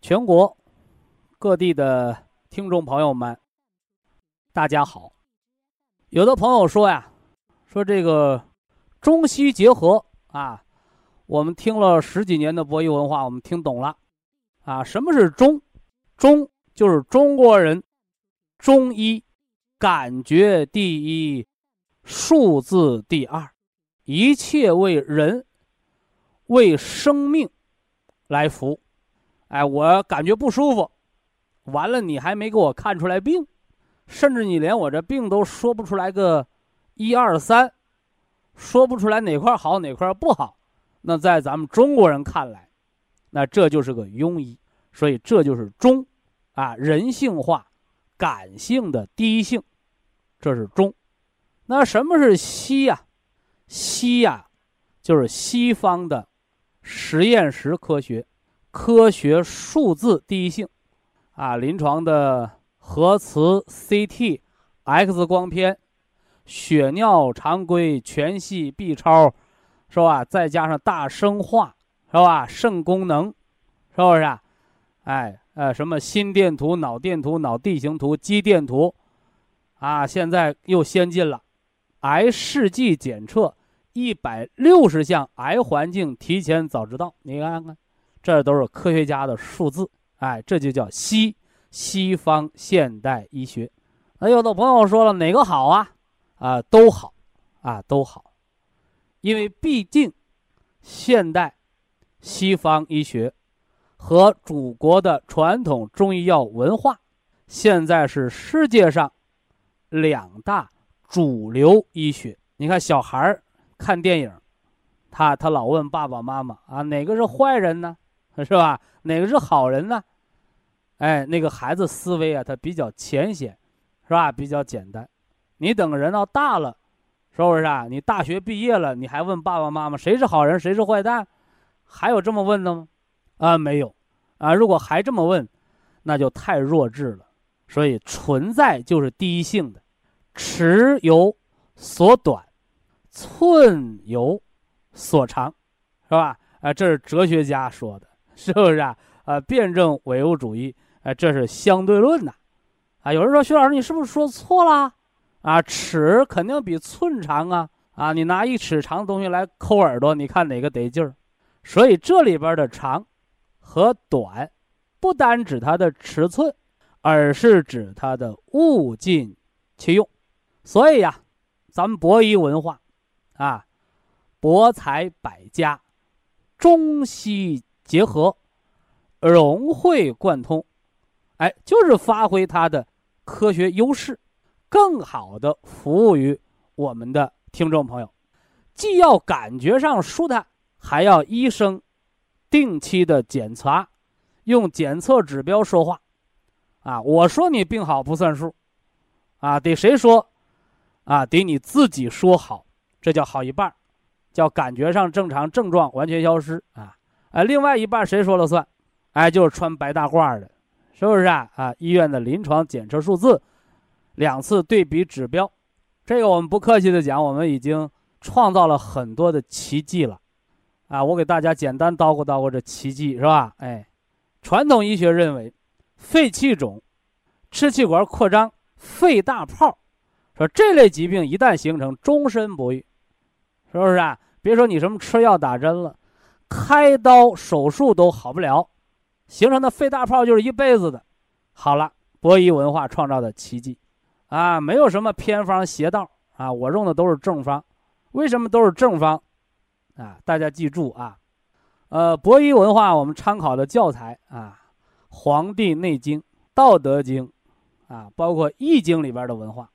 全国各地的听众朋友们，大家好。有的朋友说呀，说这个中西结合啊，我们听了十几年的博弈文化，我们听懂了啊。什么是中？中就是中国人中医感觉第一，数字第二，一切为人为生命来服务。哎，我感觉不舒服，完了你还没给我看出来病，甚至你连我这病都说不出来个一二三，说不出来哪块好哪块不好，那在咱们中国人看来，那这就是个庸医，所以这就是中，啊，人性化、感性的第一性，这是中。那什么是西呀？西呀，就是西方的实验室科学。科学数字第一性，啊，临床的核磁、CT、X 光片、血尿常规、全系 B 超，是吧？再加上大生化，是吧？肾功能，是不是？啊？哎，呃，什么心电图、脑电图、脑地形图、肌电图，啊，现在又先进了，癌试剂检测，一百六十项癌环境提前早知道，你看看。这都是科学家的数字，哎，这就叫西西方现代医学。那有的朋友说了，哪个好啊？啊，都好，啊，都好，因为毕竟现代西方医学和祖国的传统中医药文化，现在是世界上两大主流医学。你看，小孩儿看电影，他他老问爸爸妈妈啊，哪个是坏人呢？是吧？哪个是好人呢？哎，那个孩子思维啊，他比较浅显，是吧？比较简单。你等人到大了，是不是啊？你大学毕业了，你还问爸爸妈妈谁是好人，谁是坏蛋？还有这么问的吗？啊，没有。啊，如果还这么问，那就太弱智了。所以存在就是第一性的，尺有所短，寸有所长，是吧？啊，这是哲学家说的。是不是啊？啊，辩证唯物主义，啊，这是相对论呐，啊，有人说徐老师，你是不是说错了？啊，尺肯定比寸长啊，啊，你拿一尺长的东西来抠耳朵，你看哪个得劲儿？所以这里边的长和短，不单指它的尺寸，而是指它的物尽其用。所以呀，咱们博弈文化，啊，博采百家，中西。结合，融会贯通，哎，就是发挥它的科学优势，更好的服务于我们的听众朋友。既要感觉上舒坦，还要医生定期的检查，用检测指标说话。啊，我说你病好不算数，啊，得谁说？啊，得你自己说好，这叫好一半，叫感觉上正常，症状完全消失啊。哎，另外一半谁说了算？哎，就是穿白大褂的，是不是啊？啊，医院的临床检测数字，两次对比指标，这个我们不客气的讲，我们已经创造了很多的奇迹了。啊，我给大家简单叨咕叨咕这奇迹，是吧？哎，传统医学认为，肺气肿、支气管扩张、肺大泡，说这类疾病一旦形成，终身不愈，是不是啊？别说你什么吃药打针了。开刀手术都好不了，形成的肺大泡就是一辈子的，好了，博弈文化创造的奇迹，啊，没有什么偏方邪道啊，我用的都是正方。为什么都是正方？啊，大家记住啊，呃，博弈文化我们参考的教材啊，《黄帝内经》《道德经》，啊，包括《易经》里边的文化，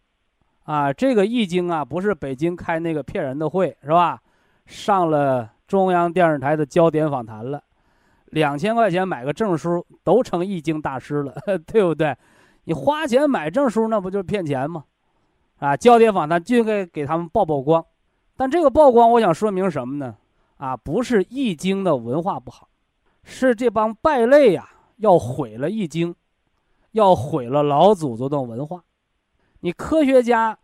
啊，这个《易经》啊，不是北京开那个骗人的会是吧？上了中央电视台的焦点访谈了。两千块钱买个证书都成易经大师了，对不对？你花钱买证书，那不就是骗钱吗？啊，焦点访谈就应该给他们曝曝光。但这个曝光，我想说明什么呢？啊，不是易经的文化不好，是这帮败类呀要毁了易经，要毁了老祖宗的文化。你科学家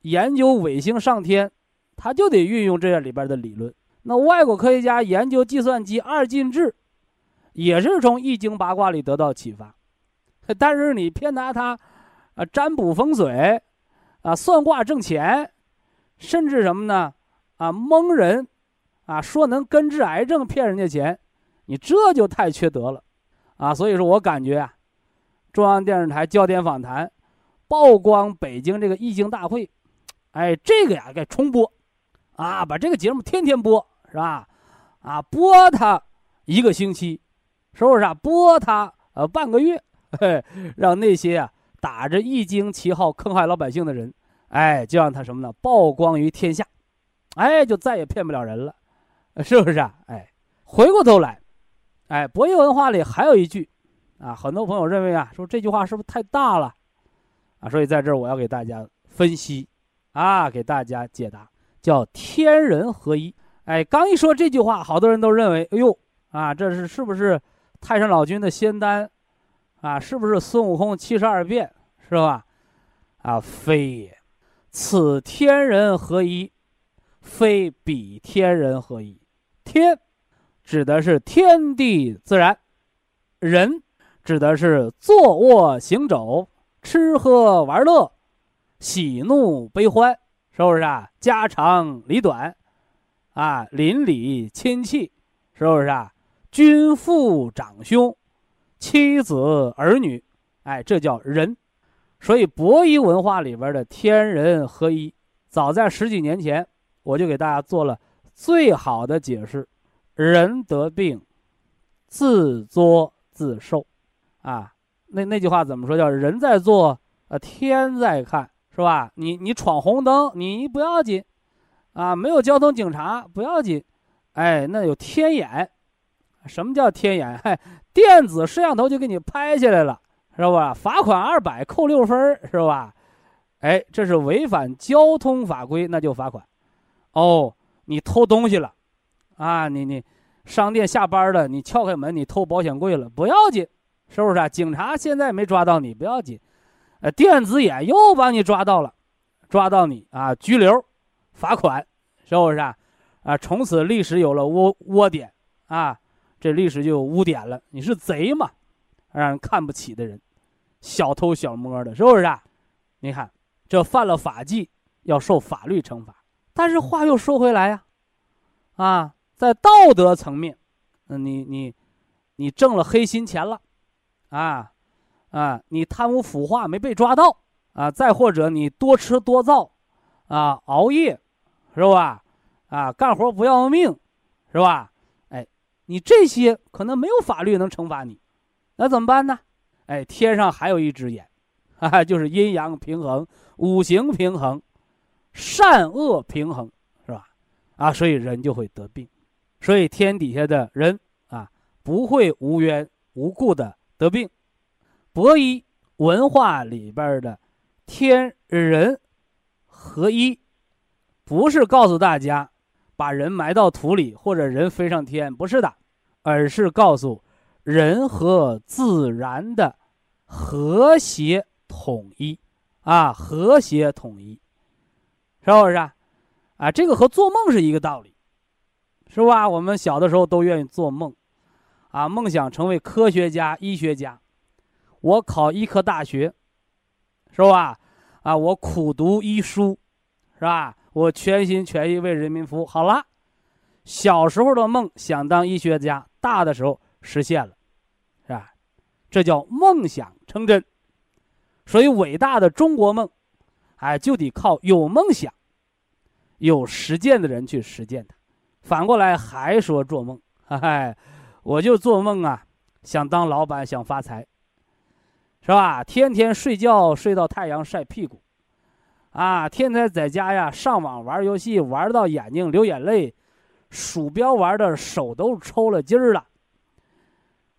研究卫星上天，他就得运用这里边的理论。那外国科学家研究计算机二进制。也是从易经八卦里得到启发，但是你偏拿它，啊，占卜风水，啊，算卦挣钱，甚至什么呢？啊，蒙人，啊，说能根治癌症骗人家钱，你这就太缺德了，啊，所以说我感觉啊，中央电视台焦点访谈，曝光北京这个易经大会，哎，这个呀该重播，啊，把这个节目天天播，是吧？啊，播它一个星期。是不是啊？播他呃半个月，嘿，让那些啊打着易经旗号坑害老百姓的人，哎，就让他什么呢？曝光于天下，哎，就再也骗不了人了，是不是啊？哎，回过头来，哎，博弈文化里还有一句，啊，很多朋友认为啊，说这句话是不是太大了？啊，所以在这儿我要给大家分析，啊，给大家解答，叫天人合一。哎，刚一说这句话，好多人都认为，哎呦，啊，这是是不是？太上老君的仙丹，啊，是不是孙悟空七十二变，是吧？啊，非也，此天人合一，非彼天人合一。天，指的是天地自然；人，指的是坐卧行走、吃喝玩乐、喜怒悲欢，是不是啊？家长里短，啊，邻里亲戚，是不是啊？君父长兄，妻子儿女，哎，这叫人。所以博弈文化里边的天人合一，早在十几年前，我就给大家做了最好的解释：人得病，自作自受。啊，那那句话怎么说？叫人在做，呃，天在看，是吧？你你闯红灯，你不要紧，啊，没有交通警察不要紧，哎，那有天眼。什么叫天眼？嗨，电子摄像头就给你拍下来了，是吧？罚款二百，扣六分，是吧？哎，这是违反交通法规，那就罚款。哦，你偷东西了，啊，你你商店下班了，你撬开门，你偷保险柜了，不要紧，是不是？警察现在没抓到你，不要紧，呃，电子眼又把你抓到了，抓到你啊，拘留，罚款，是不是啊？啊，从此历史有了窝窝点啊。这历史就有污点了，你是贼嘛，让人看不起的人，小偷小摸的，是不是啊？你看，这犯了法纪要受法律惩罚。但是话又说回来呀，啊，在道德层面，嗯，你你你挣了黑心钱了，啊啊，你贪污腐化没被抓到啊，再或者你多吃多造，啊，熬夜，是吧？啊，干活不要命，是吧？哎你这些可能没有法律能惩罚你，那怎么办呢？哎，天上还有一只眼，哈啊，就是阴阳平衡、五行平衡、善恶平衡，是吧？啊，所以人就会得病，所以天底下的人啊，不会无缘无故的得病。博弈文化里边的天人合一，不是告诉大家把人埋到土里或者人飞上天，不是的。而是告诉人和自然的和谐统一啊，和谐统一，是不是啊？这个和做梦是一个道理，是吧？我们小的时候都愿意做梦，啊，梦想成为科学家、医学家。我考医科大学，是吧？啊，我苦读医书，是吧？我全心全意为人民服务。好了，小时候的梦想当医学家。大的时候实现了，是吧？这叫梦想成真。所以，伟大的中国梦，哎，就得靠有梦想、有实践的人去实践它。反过来还说做梦，嗨，我就做梦啊，想当老板，想发财，是吧？天天睡觉睡到太阳晒屁股，啊，天天在家呀上网玩游戏，玩到眼睛流眼泪，鼠标玩的手都抽了筋了。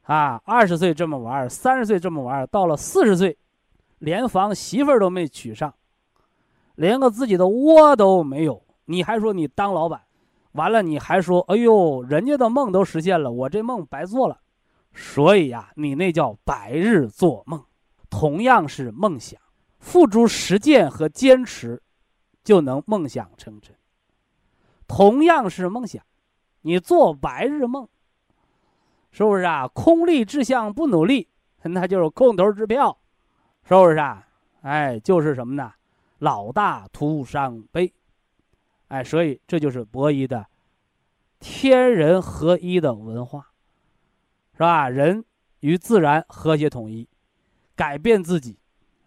啊，二十岁这么玩，三十岁这么玩，到了四十岁。连房媳妇儿都没娶上，连个自己的窝都没有，你还说你当老板？完了，你还说，哎呦，人家的梦都实现了，我这梦白做了。所以呀，你那叫白日做梦。同样是梦想，付诸实践和坚持，就能梦想成真。同样是梦想，你做白日梦，是不是啊？空立志向不努力，那就是空头支票。是不是啊？哎，就是什么呢？老大徒伤悲，哎，所以这就是博弈的天人合一的文化，是吧？人与自然和谐统一，改变自己，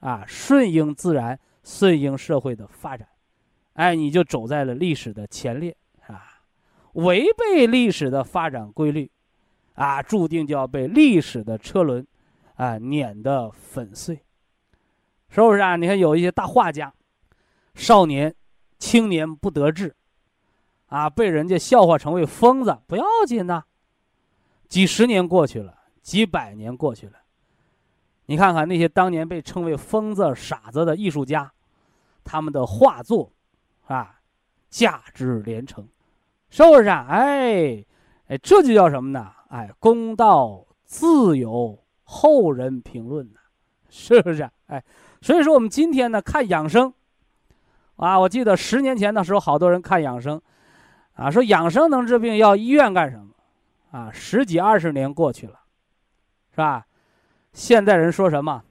啊，顺应自然，顺应社会的发展，哎，你就走在了历史的前列啊！违背历史的发展规律，啊，注定就要被历史的车轮啊碾得粉碎。是不是啊？你看有一些大画家，少年、青年不得志，啊，被人家笑话成为疯子，不要紧呐。几十年过去了，几百年过去了，你看看那些当年被称为疯子、傻子的艺术家，他们的画作，啊，价值连城，是不是？哎，哎，这就叫什么呢？哎，公道自有后人评论呢，是不是？哎。所以说，我们今天呢看养生，啊，我记得十年前的时候，好多人看养生，啊，说养生能治病，要医院干什么？啊，十几二十年过去了，是吧？现在人说什么？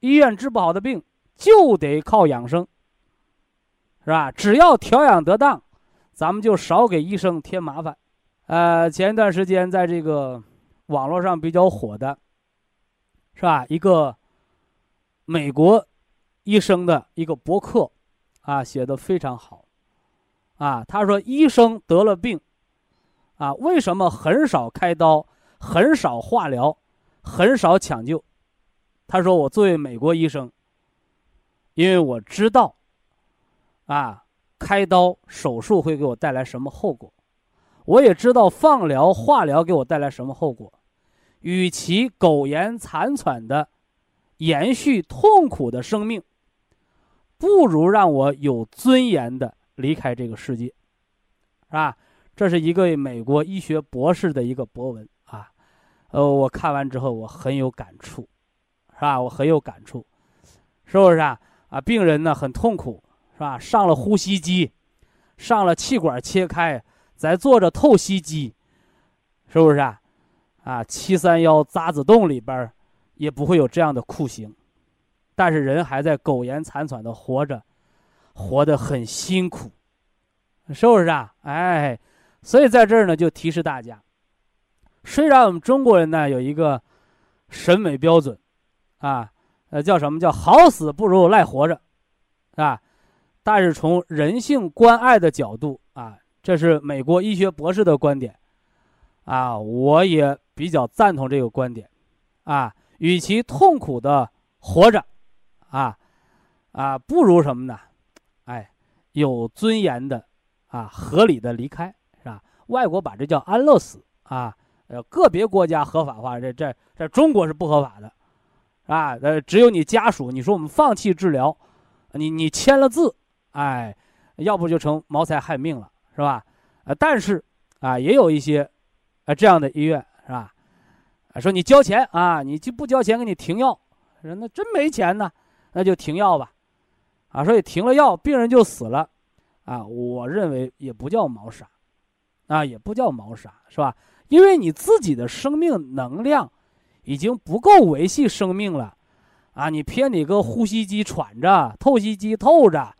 医院治不好的病就得靠养生，是吧？只要调养得当，咱们就少给医生添麻烦。呃，前一段时间在这个网络上比较火的，是吧？一个美国。医生的一个博客，啊，写的非常好，啊，他说医生得了病，啊，为什么很少开刀，很少化疗，很少抢救？他说我作为美国医生，因为我知道，啊，开刀手术会给我带来什么后果，我也知道放疗化疗给我带来什么后果，与其苟延残喘的延续痛苦的生命。不如让我有尊严的离开这个世界，是吧？这是一个美国医学博士的一个博文，呃，我看完之后我很有感触，是吧？我很有感触，是不是啊？啊，病人呢很痛苦，是吧？上了呼吸机，上了气管切开，在做着透析机，是不是啊？啊，七三幺渣滓洞里边也不会有这样的酷刑。但是人还在苟延残喘的活着，活得很辛苦，是不是啊？哎，所以在这儿呢，就提示大家，虽然我们中国人呢有一个审美标准，啊，呃，叫什么叫好死不如赖活着，啊，但是从人性关爱的角度啊，这是美国医学博士的观点，啊，我也比较赞同这个观点，啊，与其痛苦的活着。啊，啊，不如什么呢？哎，有尊严的，啊，合理的离开，是吧？外国把这叫安乐死啊，呃，个别国家合法化，这这在中国是不合法的，啊，呃，只有你家属，你说我们放弃治疗，你你签了字，哎，要不就成谋财害命了，是吧？呃，但是啊，也有一些，啊，这样的医院，是吧？啊说你交钱啊，你就不交钱给你停药，说那真没钱呢。那就停药吧，啊，所以停了药，病人就死了，啊，我认为也不叫谋杀，啊，也不叫毛杀，是吧？因为你自己的生命能量已经不够维系生命了，啊，你偏你个呼吸机喘着，透析机透着，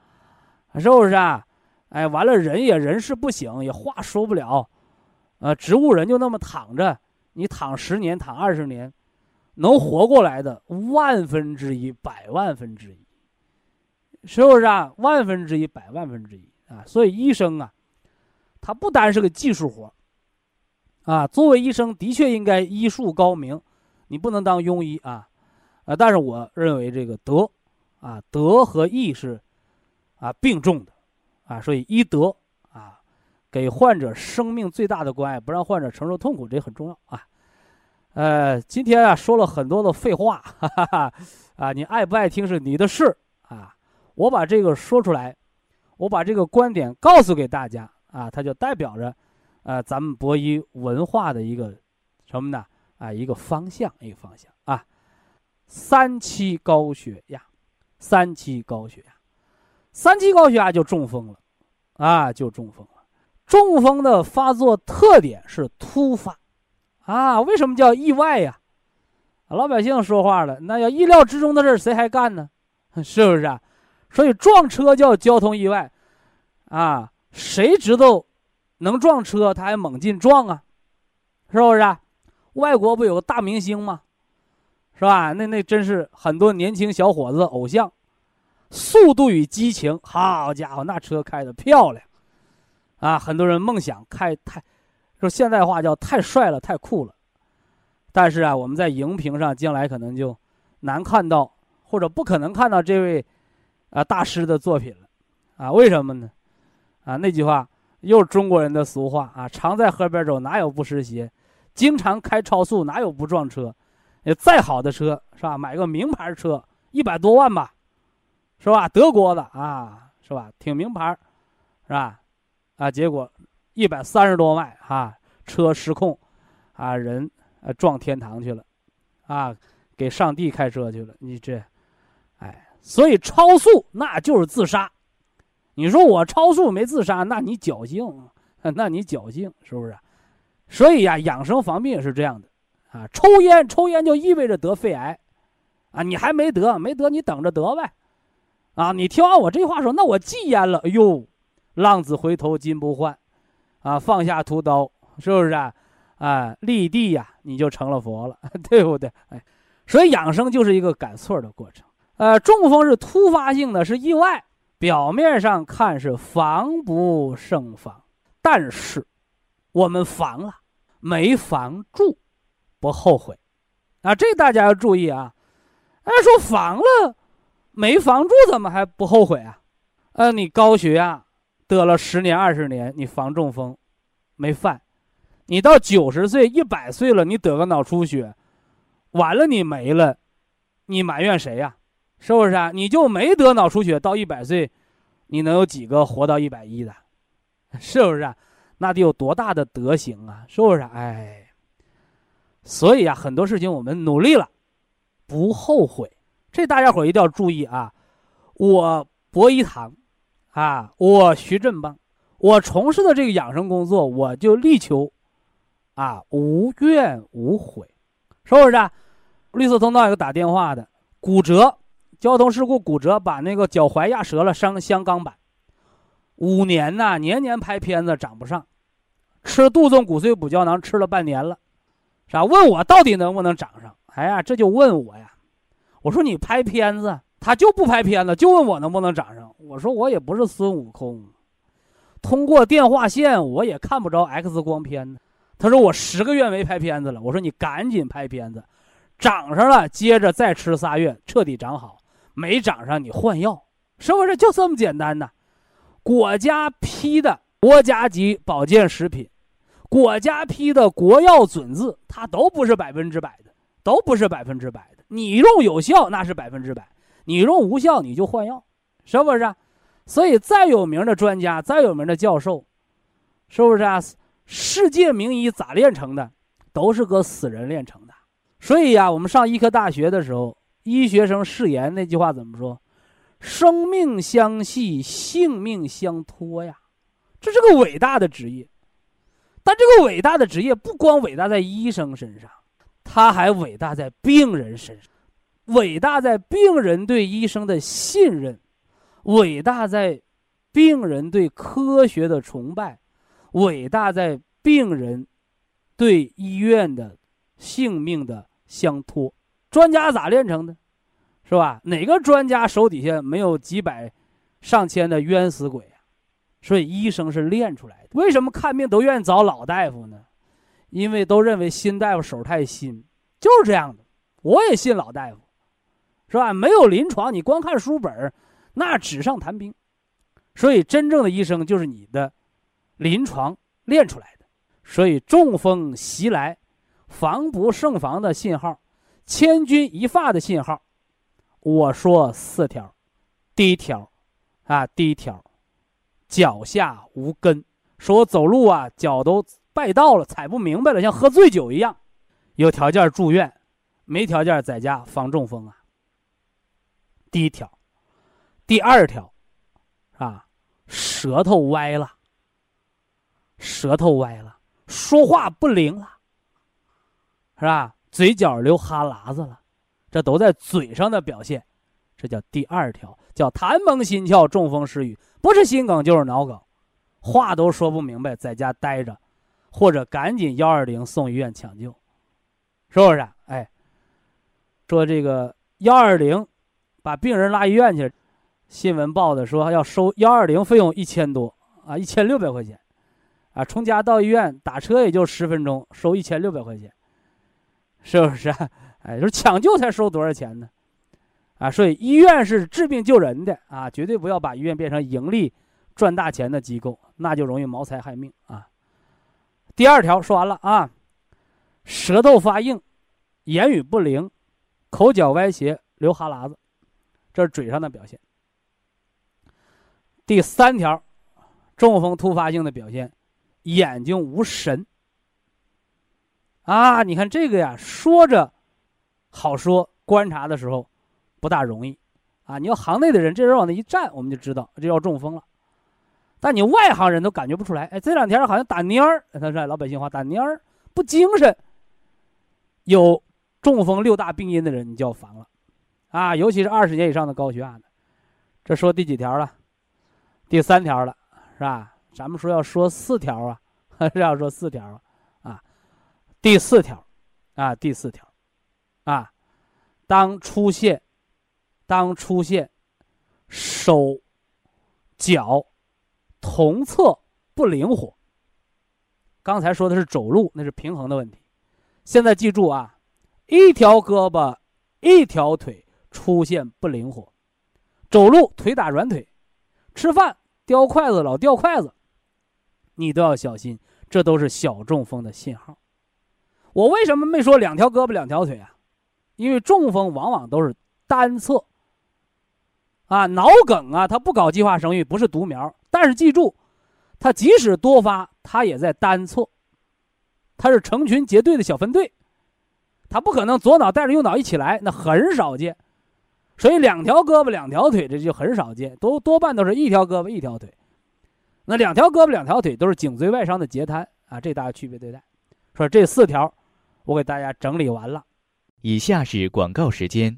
是不是啊？哎，完了人也人事不省，也话说不了，呃，植物人就那么躺着，你躺十年，躺二十年，能活过来的万分之一、百万分之一，是不是啊？万分之一、百万分之一啊！所以医生啊，他不单是个技术活啊。作为医生，的确应该医术高明，你不能当庸医啊。啊，但是我认为这个德啊，德和义是啊并重的啊。所以医德啊，给患者生命最大的关爱，不让患者承受痛苦，这很重要啊。呃，今天啊说了很多的废话，哈哈，啊，你爱不爱听是你的事啊。我把这个说出来，我把这个观点告诉给大家啊，它就代表着，呃，咱们博医文化的一个什么呢？啊，一个方向，一个方向啊。三期高血压，三期高血压，三期高血压就中风了，啊，就中风了。中风的发作特点是突发。啊，为什么叫意外呀？老百姓说话了，那要意料之中的事谁还干呢？是不是啊？所以撞车叫交通意外，啊，谁知道能撞车他还猛劲撞啊？是不是？啊？外国不有个大明星吗？是吧？那那真是很多年轻小伙子偶像，《速度与激情》，好家伙，那车开的漂亮，啊，很多人梦想开太。说现代话叫太帅了，太酷了，但是啊，我们在荧屏上将来可能就难看到，或者不可能看到这位啊大师的作品了，啊，为什么呢？啊，那句话又是中国人的俗话啊，常在河边走，哪有不湿鞋？经常开超速，哪有不撞车？再好的车是吧？买个名牌车一百多万吧，是吧？德国的啊，是吧？挺名牌，是吧？啊，结果。一百三十多万啊，车失控，啊，人呃撞天堂去了，啊，给上帝开车去了。你这，哎，所以超速那就是自杀。你说我超速没自杀，那你侥幸，那你侥幸是不是？所以呀，养生防病是这样的啊。抽烟，抽烟就意味着得肺癌，啊，你还没得，没得你等着得呗，啊，你听完我这话说，那我戒烟了。哎呦，浪子回头金不换。啊，放下屠刀，是不是啊？啊，立地呀，你就成了佛了，对不对？哎，所以养生就是一个改错的过程。呃，中风是突发性的，是意外，表面上看是防不胜防，但是我们防了，没防住，不后悔。啊，这大家要注意啊。哎，说防了，没防住，怎么还不后悔啊？呃，你高血压。得了十年二十年，你防中风没犯，你到九十岁一百岁了，你得个脑出血，完了你没了，你埋怨谁呀？是不是啊？你就没得脑出血，到一百岁，你能有几个活到一百一的？是不是啊？那得有多大的德行啊？是不是？哎，所以啊，很多事情我们努力了，不后悔，这大家伙一定要注意啊！我博一堂。啊，我徐振邦，我从事的这个养生工作，我就力求，啊，无怨无悔，是不是？啊？绿色通道有个打电话的，骨折，交通事故骨折，把那个脚踝压折了，伤镶钢板，五年呐，年年拍片子长不上，吃杜仲骨髓补胶囊吃了半年了，是吧？问我到底能不能长上？哎呀，这就问我呀，我说你拍片子。他就不拍片子，就问我能不能长上。我说我也不是孙悟空，通过电话线我也看不着 X 光片呢。他说我十个月没拍片子了。我说你赶紧拍片子，长上了接着再吃仨月彻底长好，没长上你换药，是不是就这么简单呢？国家批的国家级保健食品，国家批的国药准字，它都不是百分之百的，都不是百分之百的。你用有效那是百分之百。你用无效，你就换药，是不是？所以再有名的专家，再有名的教授，是不是啊？世界名医咋练成的？都是个死人练成的。所以呀，我们上医科大学的时候，医学生誓言那句话怎么说？生命相系，性命相托呀，这是个伟大的职业。但这个伟大的职业不光伟大在医生身上，他还伟大在病人身上。伟大在病人对医生的信任，伟大在病人对科学的崇拜，伟大在病人对医院的性命的相托。专家咋练成的？是吧？哪个专家手底下没有几百、上千的冤死鬼啊？所以医生是练出来的。为什么看病都愿意找老大夫呢？因为都认为新大夫手太新，就是这样的。我也信老大夫，是吧？没有临床，你光看书本那纸上谈兵。所以真正的医生就是你的临床练出来的。所以中风袭来，防不胜防的信号，千钧一发的信号。我说四条，第一条，啊，第一条，脚下无根。说我走路啊，脚都拜道了，踩不明白了，像喝醉酒一样。有条件住院，没条件在家防中风啊。第一条，第二条，啊，舌头歪了，舌头歪了，说话不灵了，是吧？嘴角流哈喇子了。这都在嘴上的表现，这叫第二条，叫痰蒙心窍，中风失语，不是心梗就是脑梗，话都说不明白，在家待着，或者赶紧幺二零送医院抢救，是不是？哎，说这个幺二零把病人拉医院去，新闻报的说要收幺二零费用一千多啊，一千六百块钱，啊，从家到医院打车也就十分钟，收一千六百块钱，是不是？哎，就是抢救才收多少钱呢？啊，所以医院是治病救人的啊，绝对不要把医院变成盈利赚大钱的机构，那就容易谋财害命啊。第二条说完了啊，舌头发硬，言语不灵，口角歪斜，流哈喇子，这是嘴上的表现。第三条，中风突发性的表现，眼睛无神。啊，你看这个呀，说着。好说，观察的时候不大容易，啊！你要行内的人，这人往那一站，我们就知道这要中风了。但你外行人都感觉不出来。哎，这两天好像打蔫儿，他说老百姓话打蔫儿，不精神。有中风六大病因的人，你就要防了，啊！尤其是二十年以上的高血压的。这说第几条了？第三条了，是吧？咱们说要说四条啊，还 是要说四条？啊，第四条，啊，第四条。啊，当出现，当出现手脚同侧不灵活。刚才说的是走路，那是平衡的问题。现在记住啊，一条胳膊、一条腿出现不灵活，走路腿打软腿，吃饭叼筷子老掉筷子，你都要小心，这都是小中风的信号。我为什么没说两条胳膊两条腿啊？因为中风往往都是单侧，啊，脑梗啊，它不搞计划生育，不是独苗。但是记住，它即使多发，它也在单侧，它是成群结队的小分队，它不可能左脑带着右脑一起来，那很少见。所以两条胳膊两条腿这就很少见，都多半都是一条胳膊一条腿。那两条胳膊两条腿都是颈椎外伤的截瘫啊，这大家区别对待。说这四条，我给大家整理完了。以下是广告时间。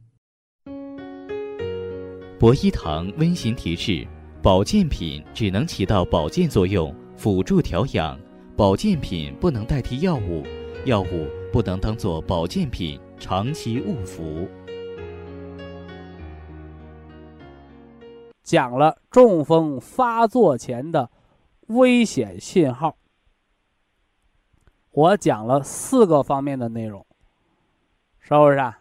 博一堂温馨提示：保健品只能起到保健作用，辅助调养；保健品不能代替药物，药物不能当做保健品长期误服。讲了中风发作前的危险信号，我讲了四个方面的内容。是不是啊？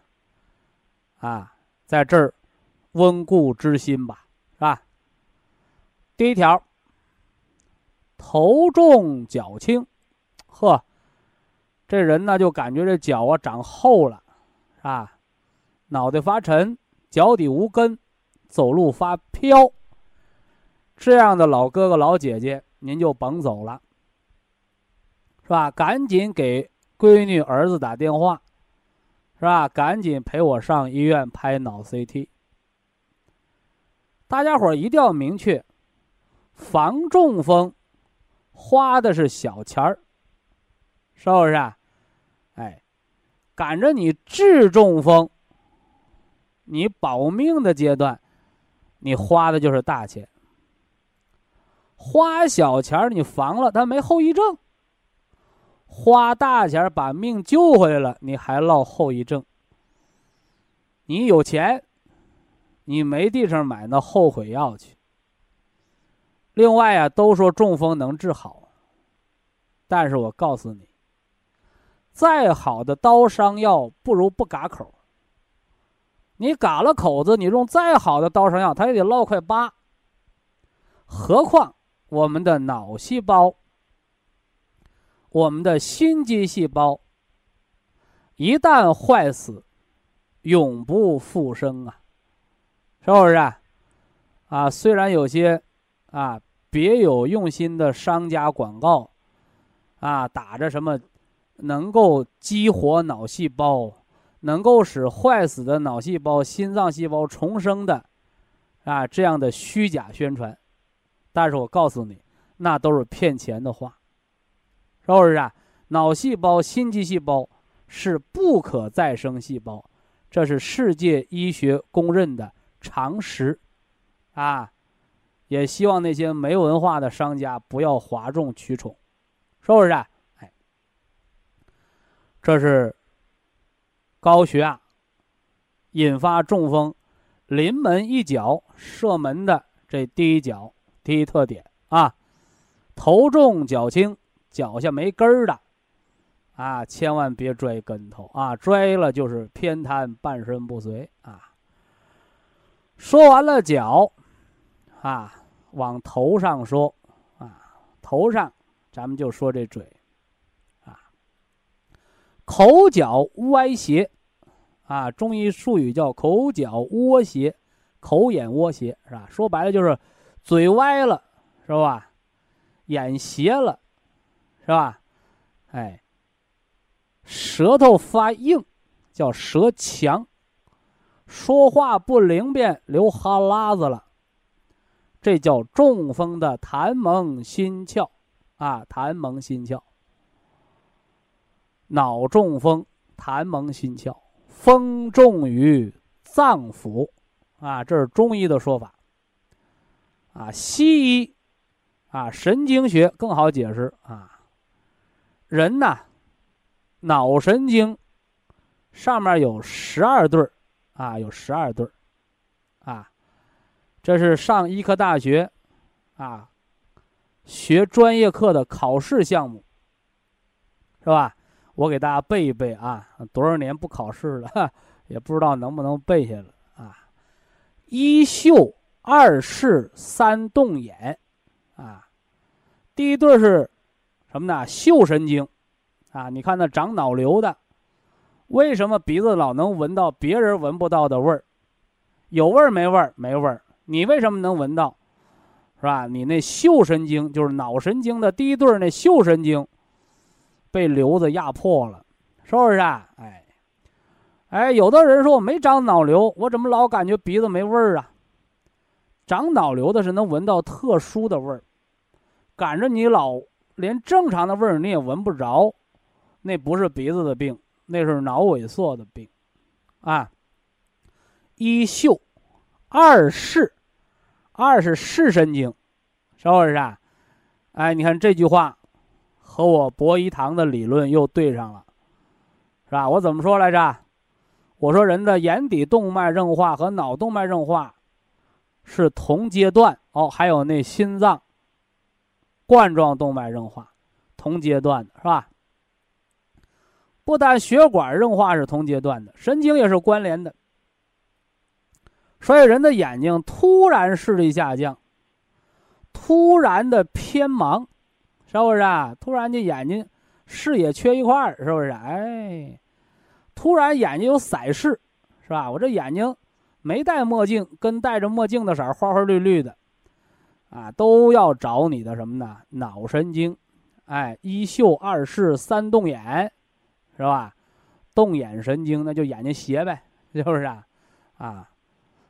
啊，在这儿温故知新吧，是吧？第一条，头重脚轻，呵，这人呢就感觉这脚啊长厚了，是吧？脑袋发沉，脚底无根，走路发飘。这样的老哥哥老姐姐，您就甭走了，是吧？赶紧给闺女儿子打电话。是吧？赶紧陪我上医院拍脑 CT。大家伙一定要明确，防中风花的是小钱儿，是不是？哎，赶着你治中风，你保命的阶段，你花的就是大钱。花小钱儿你防了，他没后遗症。花大钱把命救回来了，你还落后遗症，你有钱，你没地方买那后悔药去。另外啊，都说中风能治好，但是我告诉你，再好的刀伤药不如不嘎口。你嘎了口子，你用再好的刀伤药，它也得落块疤。何况我们的脑细胞、我们的心肌细胞，一旦坏死，永不复生啊！是不是啊？虽然有些啊别有用心的商家广告，啊打着什么能够激活脑细胞。能够使坏死的脑细胞、心脏细胞重生的，啊，这样的虚假宣传，但是我告诉你，那都是骗钱的话，是不是啊？脑细胞、心肌细胞是不可再生细胞，这是世界医学公认的常识，啊，也希望那些没文化的商家不要哗众取宠，是不是？哎，这是。高血压引发中风，临门一脚射门的这第一脚第一特点啊，头重脚轻，脚下没根儿的啊，千万别摔跟头啊，摔了就是偏瘫，半身不遂啊。说完了脚啊，往头上说啊，头上咱们就说这嘴。啊口角歪斜，啊，中医术语叫口角窝斜，口眼窝斜是吧？说白了就是嘴歪了，是吧？眼斜了，是吧？哎，舌头发硬，叫舌强，说话不灵便，流哈喇子了，这叫中风的痰蒙心窍，啊，痰蒙心窍。脑中风，痰蒙心窍，风重于脏腑，啊，这是中医的说法。啊，西医，啊，神经学更好解释啊。人呐，脑神经上面有十二对儿，啊，有十二对儿，啊，这是上医科大学，啊，学专业课的考试项目，是吧？我给大家背一背啊，多少年不考试了，也不知道能不能背下来啊。一嗅二视三动眼，啊，第一对是什么呢？嗅神经，啊，你看那长脑瘤的，为什么鼻子老能闻到别人闻不到的味儿？有味儿没味儿？没味儿。你为什么能闻到？是吧？你那嗅神经就是脑神经的第一对儿那嗅神经。被瘤子压破了，是不是啊？哎，哎，有的人说我没长脑瘤，我怎么老感觉鼻子没味儿啊？长脑瘤的是能闻到特殊的味儿，赶着你老连正常的味儿你也闻不着，那不是鼻子的病，那是脑萎缩的病，啊。一嗅，二视，二是视神经，是不是啊？哎，你看这句话。和我博一堂的理论又对上了，是吧？我怎么说来着？我说人的眼底动脉硬化和脑动脉硬化是同阶段哦，还有那心脏冠状动脉硬化同阶段的是吧？不但血管硬化是同阶段的，神经也是关联的。所以人的眼睛突然视力下降，突然的偏盲。是不是啊？突然间眼睛视野缺一块儿，是不是？哎，突然眼睛有色视，是吧？我这眼睛没戴墨镜，跟戴着墨镜的色儿花花绿绿的，啊，都要找你的什么呢？脑神经，哎，一嗅二视三动眼，是吧？动眼神经那就眼睛斜呗，是不是啊？啊，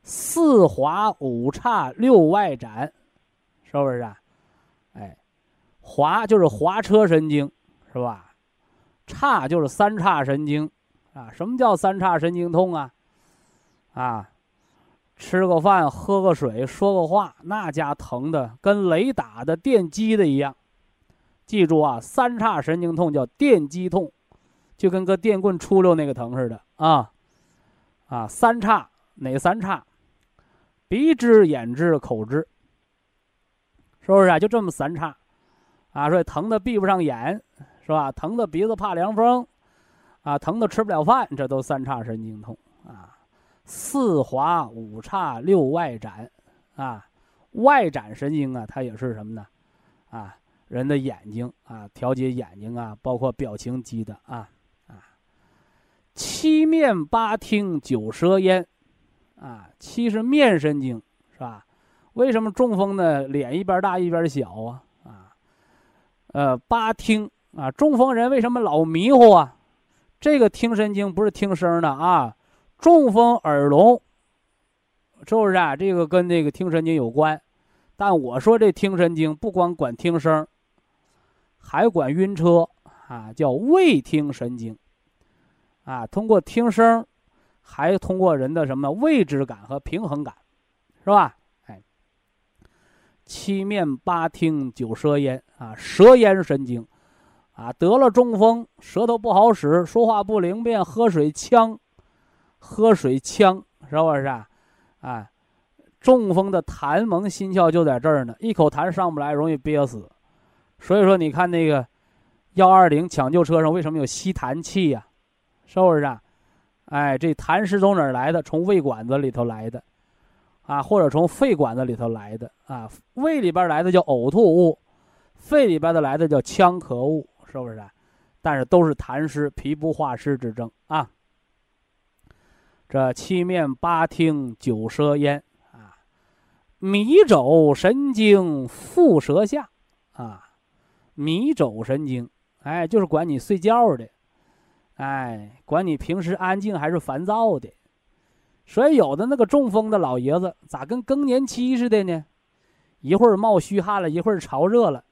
四滑五叉六外展，是不是啊？哎。滑就是滑车神经，是吧？叉就是三叉神经，啊，什么叫三叉神经痛啊？啊，吃个饭、喝个水、说个话，那家疼的跟雷打的、电击的一样。记住啊，三叉神经痛叫电击痛，就跟个电棍出溜那个疼似的啊。啊，三叉哪三叉？鼻支、眼支、口支，是不是啊？就这么三叉，啊，说疼的闭不上眼，是吧？疼的鼻子怕凉风，啊，疼的吃不了饭，这都三叉神经痛啊。四滑五叉六外展，啊，外展神经啊，它也是什么呢？啊，人的眼睛啊，调节眼睛啊，包括表情肌的啊啊。七面八听九舌咽。啊，七是面神经，是吧？为什么中风呢？脸一边大一边小啊？啊，呃，八听啊，中风人为什么老迷糊啊？这个听神经不是听声的啊，中风耳聋，是不是啊？这个跟这个听神经有关，但我说这听神经不光管听声，还管晕车啊，叫味听神经，啊，通过听声。还通过人的什么位置感和平衡感，是吧？哎，七面八听九舌咽啊，舌咽神经啊，得了中风，舌头不好使，说话不灵便，喝水呛，喝水呛，是不是啊？啊，中风的痰蒙心窍就在这儿呢，一口痰上不来，容易憋死。所以说，你看那个幺二零抢救车上为什么有吸痰器呀？是不是啊？哎，这痰是从哪儿来的？从胃管子里头来的，啊，或者从肺管子里头来的啊。胃里边来的叫呕吐物，肺里边的来的叫呛咳物，是不是？但是都是痰湿、脾不化湿之症啊。这七面八听九舌咽啊，迷走神经腹舌下啊，迷走神经，哎，就是管你睡觉的。哎，管你平时安静还是烦躁的，所以有的那个中风的老爷子咋跟更年期似的呢？一会儿冒虚汗了，一会儿潮热了。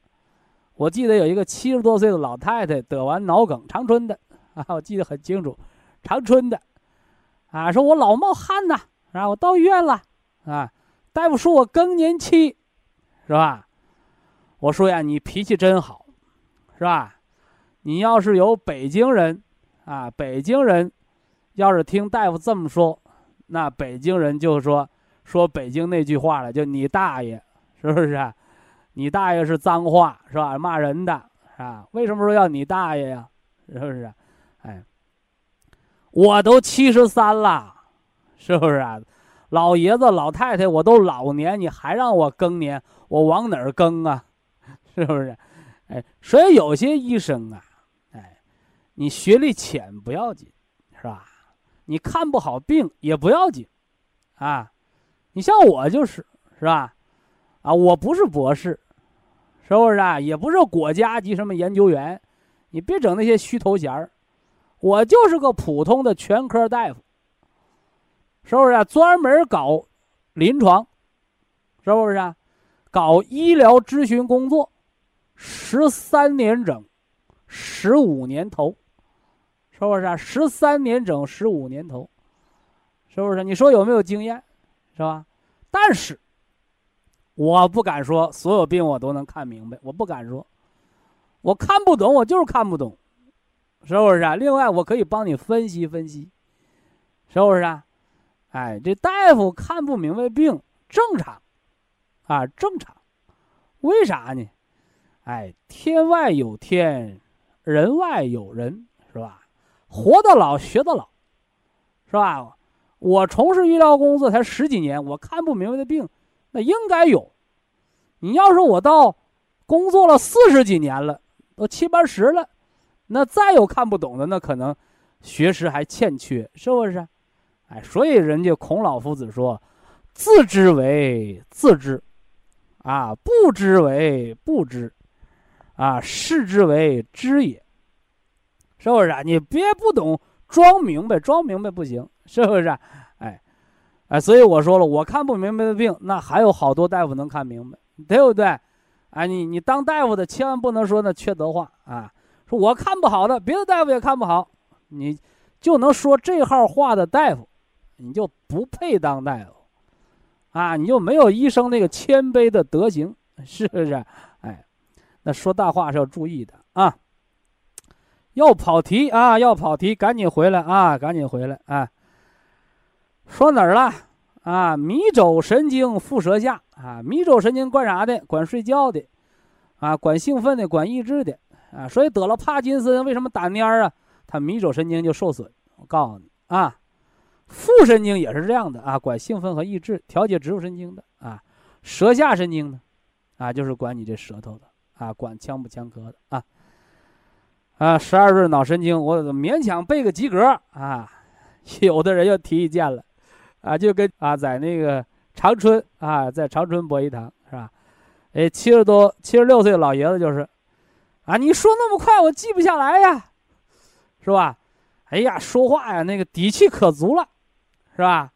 我记得有一个七十多岁的老太太得完脑梗，长春的啊，我记得很清楚，长春的啊，说我老冒汗呐，啊，我到医院了啊，大夫说我更年期，是吧？我说呀，你脾气真好，是吧？你要是有北京人。啊，北京人要是听大夫这么说，那北京人就说说北京那句话了，就你大爷，是不是？你大爷是脏话，是吧？骂人的，是吧？为什么说要你大爷呀？是不是？我都七十三了，是不是啊？老爷子、老太太，我都老年，你还让我更年，我往哪儿更啊？是不是？哎，所以有些医生啊。哎你学历浅不要紧，是吧？你看不好病也不要紧，啊，你像我就是，是吧？啊，我不是博士，是不是啊？也不是国家级什么研究员，你别整那些虚头衔儿，我就是个普通的全科大夫，是不是啊？专门搞临床，是不是啊？搞医疗咨询工作，十三年整，十五年头。是不是啊？十三年整，十五年头，是不是？你说有没有经验，是吧？但是，我不敢说所有病我都能看明白，我不敢说，我看不懂，我就是看不懂，是不是啊？另外，我可以帮你分析分析，是不是啊？哎，这大夫看不明白病正常，啊，正常，为啥呢？哎，天外有天，人外有人，是吧？活到老学到老，是吧？我从事医疗工作才十几年，我看不明白的病，那应该有。你要是我到工作了四十几年了，都七八十了，那再有看不懂的，那可能学识还欠缺，是不是？哎，所以人家孔老夫子说：“自知为自知，啊，不知为不知，啊，视之为知也。”是不是啊？你别不懂装明白，装明白不行，是不是？哎，哎，所以我说了，我看不明白的病，那还有好多大夫能看明白，对不对？哎，你你当大夫的千万不能说那缺德话啊！说我看不好的，别的大夫也看不好，你就能说这号话的大夫，你就不配当大夫啊！你就没有医生那个谦卑的德行，是不是？哎，那说大话是要注意的啊。要跑题啊！要跑题，赶紧回来啊！赶紧回来啊！说哪儿了？啊，迷走神经腹舌下啊，迷走神经管啥的？管睡觉的，啊，管兴奋的，管抑制的，啊，所以得了帕金森为什么打蔫儿啊？他迷走神经就受损。我告诉你啊，副神经也是这样的啊，管兴奋和抑制，调节植物神经的啊，舌下神经呢，啊，就是管你这舌头的啊，管腔不腔科的啊，啊，十二对脑神经，我勉强背个及格啊，有的人又提意见了。啊，就跟啊，在那个长春啊，在长春博医堂是吧？哎，七十多、七十六岁老爷子就是，啊，你说那么快，我记不下来呀，是吧？哎呀，说话呀，那个底气可足了，是吧？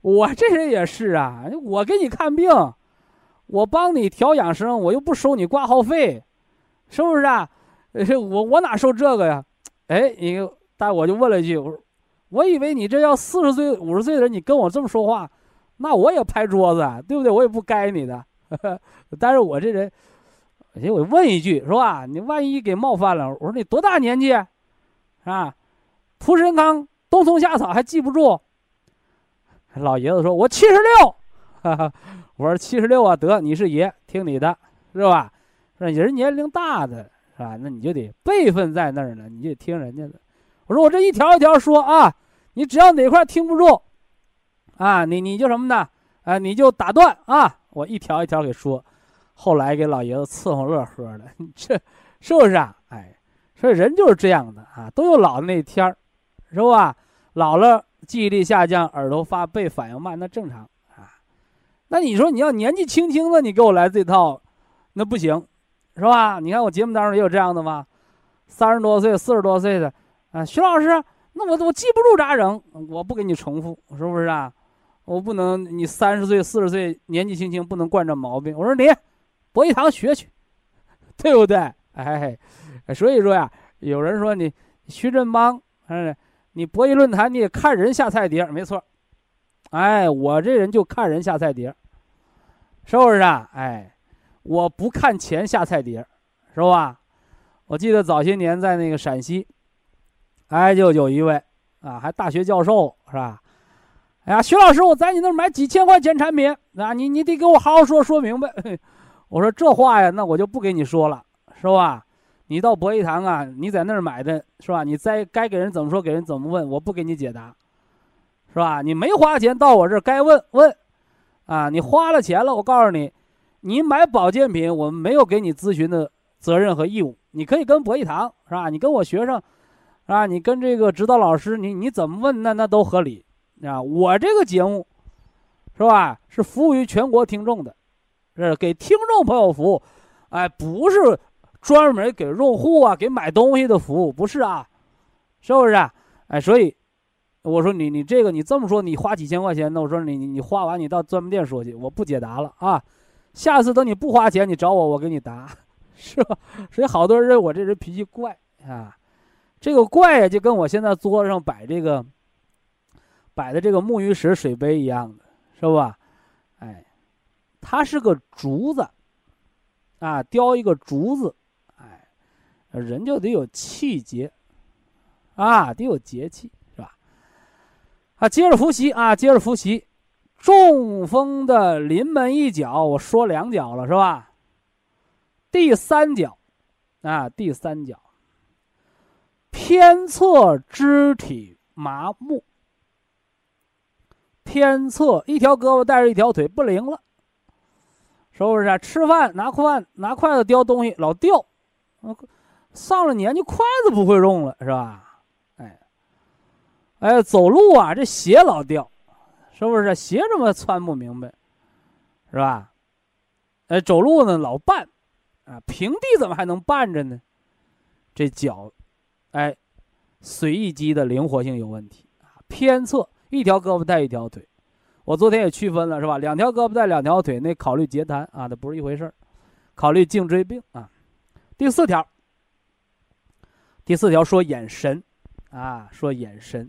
我这人也是啊，我给你看病，我帮你调养生，我又不收你挂号费，是不是啊？我我哪收这个呀？哎，你，但我就问了一句，我说。我以为你这要四十岁、五十岁的人，你跟我这么说话，那我也拍桌子，对不对？我也不该你的。但是我这人，哎，我问一句，是吧？你万一给冒犯了，我说你多大年纪，是吧？蒲神康、冬虫夏草还记不住？老爷子说：“我七十六。”我说：“七十六啊，得，你是爷，听你的，是吧？说人年龄大的，是吧？那你就得辈分在那儿呢，你就听人家的。”我说：“我这一条一条说啊。”你只要哪块听不住，啊，你你就什么呢？啊，你就打断啊！我一条一条给说，后来给老爷子伺候乐呵的，这是不是啊？哎，所以人就是这样的啊，都有老的那一天儿，是吧？老了记忆力下降，耳朵发背，反应慢，那正常啊。那你说你要年纪轻轻的，你给我来这套，那不行，是吧？你看我节目当中也有这样的吗？三十多岁、四十多岁的啊，徐老师。那我我记不住咋整？我不给你重复，是不是啊？我不能，你三十岁、四十岁年纪轻轻不能惯这毛病。我说你，博一堂学去，对不对？哎，所以说呀，有人说你徐振邦，嗯，你博弈论坛你看人下菜碟，没错。哎，我这人就看人下菜碟，是不是啊？哎，我不看钱下菜碟，是吧？我记得早些年在那个陕西。哎，就有一位啊，还大学教授是吧？哎呀，徐老师，我在你那儿买几千块钱产品啊，你你得给我好好说说明白。我说这话呀，那我就不给你说了，是吧？你到博一堂啊，你在那儿买的是吧？你在该给人怎么说，给人怎么问，我不给你解答，是吧？你没花钱到我这儿该问问，啊，你花了钱了，我告诉你，你买保健品，我们没有给你咨询的责任和义务，你可以跟博一堂是吧？你跟我学生。啊，你跟这个指导老师，你你怎么问，那那都合理，啊，我这个节目，是吧？是服务于全国听众的，是给听众朋友服务，哎，不是专门给用户啊，给买东西的服务，不是啊，是不是？啊哎，所以我说你你这个你这么说，你花几千块钱，那我说你你你花完你到专卖店说去，我不解答了啊，下次等你不花钱，你找我，我给你答，是吧？所以好多人认为我这人脾气怪啊。这个怪呀，就跟我现在桌子上摆这个摆的这个木鱼石水杯一样的，是吧？它是个竹子啊，雕一个竹子，哎，人就得有气节啊，得有节气，是吧？啊，接着复习啊，接着复习，中风的临门一脚，我说两脚了，是吧？第三脚啊，第三脚。偏侧肢体麻木，偏侧一条胳膊带着一条腿不灵了，是不是？吃饭拿筷拿筷子叼东西老掉，上了年纪筷子不会用了，是吧？哎，哎，走路啊这鞋老掉，是不是？鞋怎么穿不明白，是吧？哎，走路呢老绊，啊，平地怎么还能绊着呢？这脚。哎，随意肌的灵活性有问题啊，偏侧一条胳膊带一条腿，我昨天也区分了是吧？两条胳膊带两条腿，那考虑截瘫啊，那不是一回事儿，考虑颈椎病啊。第四条，第四条说眼神啊，说眼神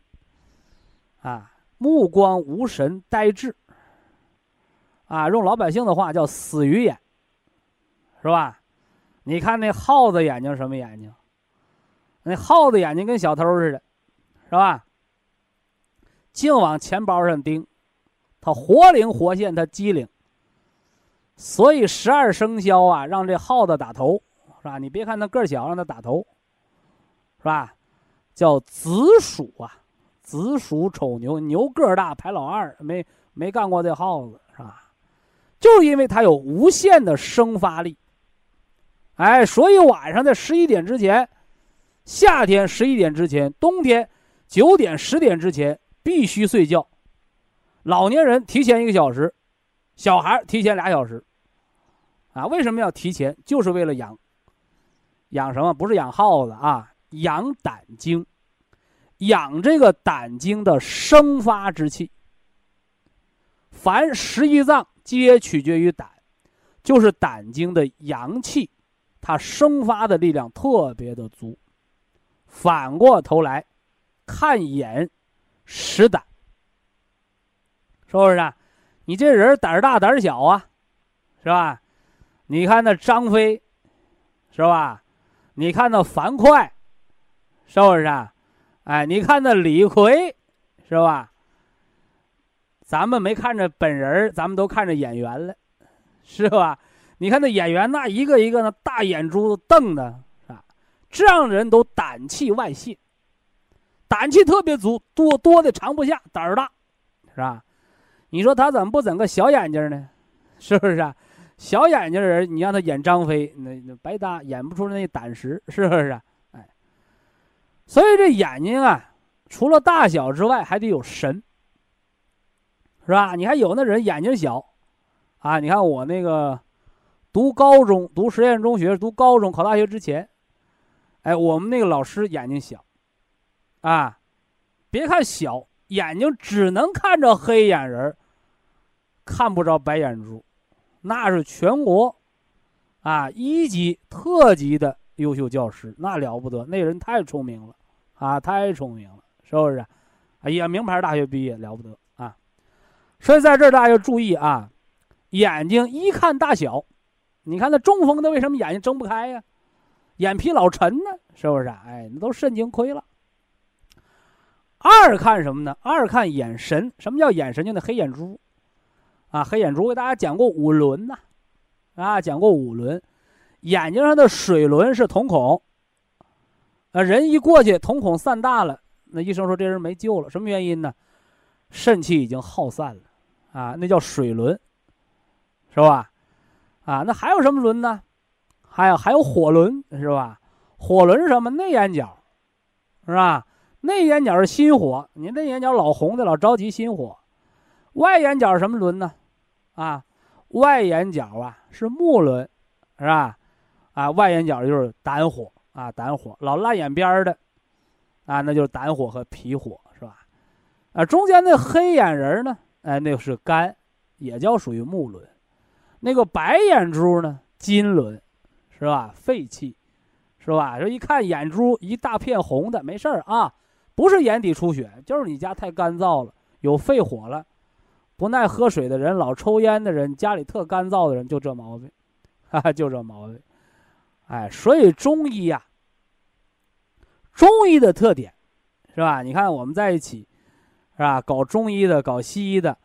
啊，目光无神、呆滞啊，用老百姓的话叫死鱼眼，是吧？你看那耗子眼睛什么眼睛？那耗子眼睛跟小偷似的，是吧？净往钱包上盯，它活灵活现，它机灵。所以十二生肖啊，让这耗子打头，是吧？你别看它个儿小，让它打头，是吧？叫子鼠啊，子鼠丑牛，牛个儿大排老二，没没干过这耗子，是吧？就是因为它有无限的生发力。哎，所以晚上在十一点之前，夏天十一点之前，冬天九点十点之前必须睡觉。老年人提前一个小时，小孩提前俩小时。啊，为什么要提前？就是为了养，养什么？不是养耗子啊，养胆经，养这个胆经的生发之气。凡十一脏皆取决于胆，就是胆经的阳气。它生发的力量特别的足，反过头来，看眼，识胆，是不是？你这人胆儿大胆儿小啊，是吧？你看那张飞，是吧？你看那樊哙，是不是啊？哎，你看那李逵，是吧？咱们没看着本人咱们都看着演员了，是吧？你看那演员，那一个一个那大眼珠子瞪的，是吧？这样的人都胆气外泄，胆气特别足，多多的藏不下，胆儿大，是吧？你说他怎么不整个小眼睛呢？是不是啊？小眼睛的人，你让他演张飞，那那白搭，演不出那胆识，是不是啊？哎，所以这眼睛啊，除了大小之外，还得有神，是吧？你看有那人眼睛小，啊，你看我那个。读高中，读实验中学，读高中考大学之前，哎，我们那个老师眼睛小，啊，别看小，眼睛只能看着黑眼人看不着白眼珠，那是全国，啊，一级特级的优秀教师，那了不得，那人太聪明了，啊，太聪明了，是不是？哎呀，名牌大学毕业了不得啊！所以在这儿大家要注意啊，眼睛一看大小。你看那中风的为什么眼睛睁不开呀？眼皮老沉呢，是不是？哎，那都肾精亏了。二看什么呢？二看眼神。什么叫眼神？就那黑眼珠，啊，黑眼珠。给大家讲过五轮呐，啊，讲过五轮。眼睛上的水轮是瞳孔，啊，人一过去，瞳孔散大了，那医生说这人没救了。什么原因呢？肾气已经耗散了，啊，那叫水轮，是吧？啊，那还有什么轮呢？还有还有火轮是吧？火轮是什么？内眼角，是吧？内眼角是心火，你内眼角老红的，老着急心火。外眼角什么轮呢？啊，外眼角啊是木轮，是吧？啊，外眼角就是胆火啊，胆火老烂眼边的，啊，那就是胆火和脾火，是吧？啊，中间那黑眼仁呢？哎，那是肝，也叫属于木轮。那个白眼珠呢？金轮，是吧？肺气，是吧？说一看眼珠一大片红的，没事儿啊，不是眼底出血，就是你家太干燥了，有肺火了，不耐喝水的人，老抽烟的人，家里特干燥的人，就这毛病，哈哈，就这毛病。哎，所以中医呀，中医的特点，是吧？你看我们在一起，是吧？搞中医的，搞西医的，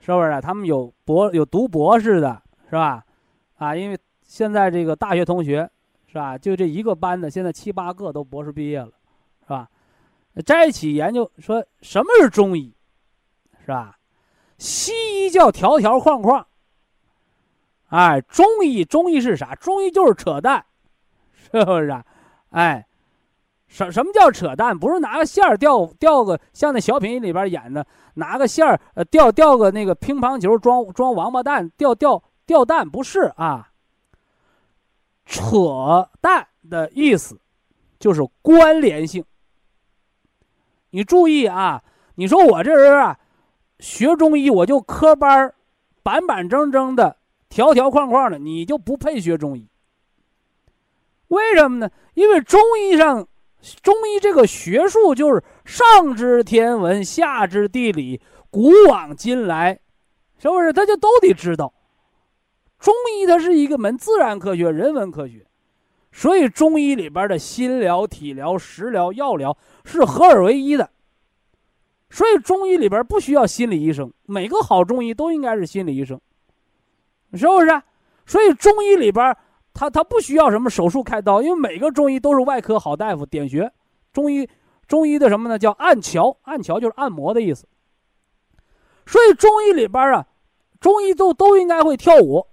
是不是？他们有博有读博士的。是吧？啊，因为现在这个大学同学，是吧？就这一个班的，现在七八个都博士毕业了，是吧？在一起研究说什么是中医，是吧？西医叫条条框框，哎，中医中医是啥？中医就是扯淡，是不是？哎，什什么叫扯淡？不是拿个线儿吊吊个，像那小品里边演的，拿个线儿呃吊吊个那个乒乓球装装王八蛋，吊吊。掉蛋不是啊，扯淡的意思就是关联性。你注意啊，你说我这人啊，学中医我就科班板板正正的，条条框框的，你就不配学中医。为什么呢？因为中医上，中医这个学术就是上知天文，下知地理，古往今来，是不是？他就都得知道。中医它是一个门自然科学、人文科学，所以中医里边的心疗、体疗、食疗、药疗是合二为一的。所以中医里边不需要心理医生，每个好中医都应该是心理医生，是不是？所以中医里边他他不需要什么手术开刀，因为每个中医都是外科好大夫点穴。中医中医的什么呢？叫按桥，按桥就是按摩的意思。所以中医里边啊，中医都都应该会跳舞。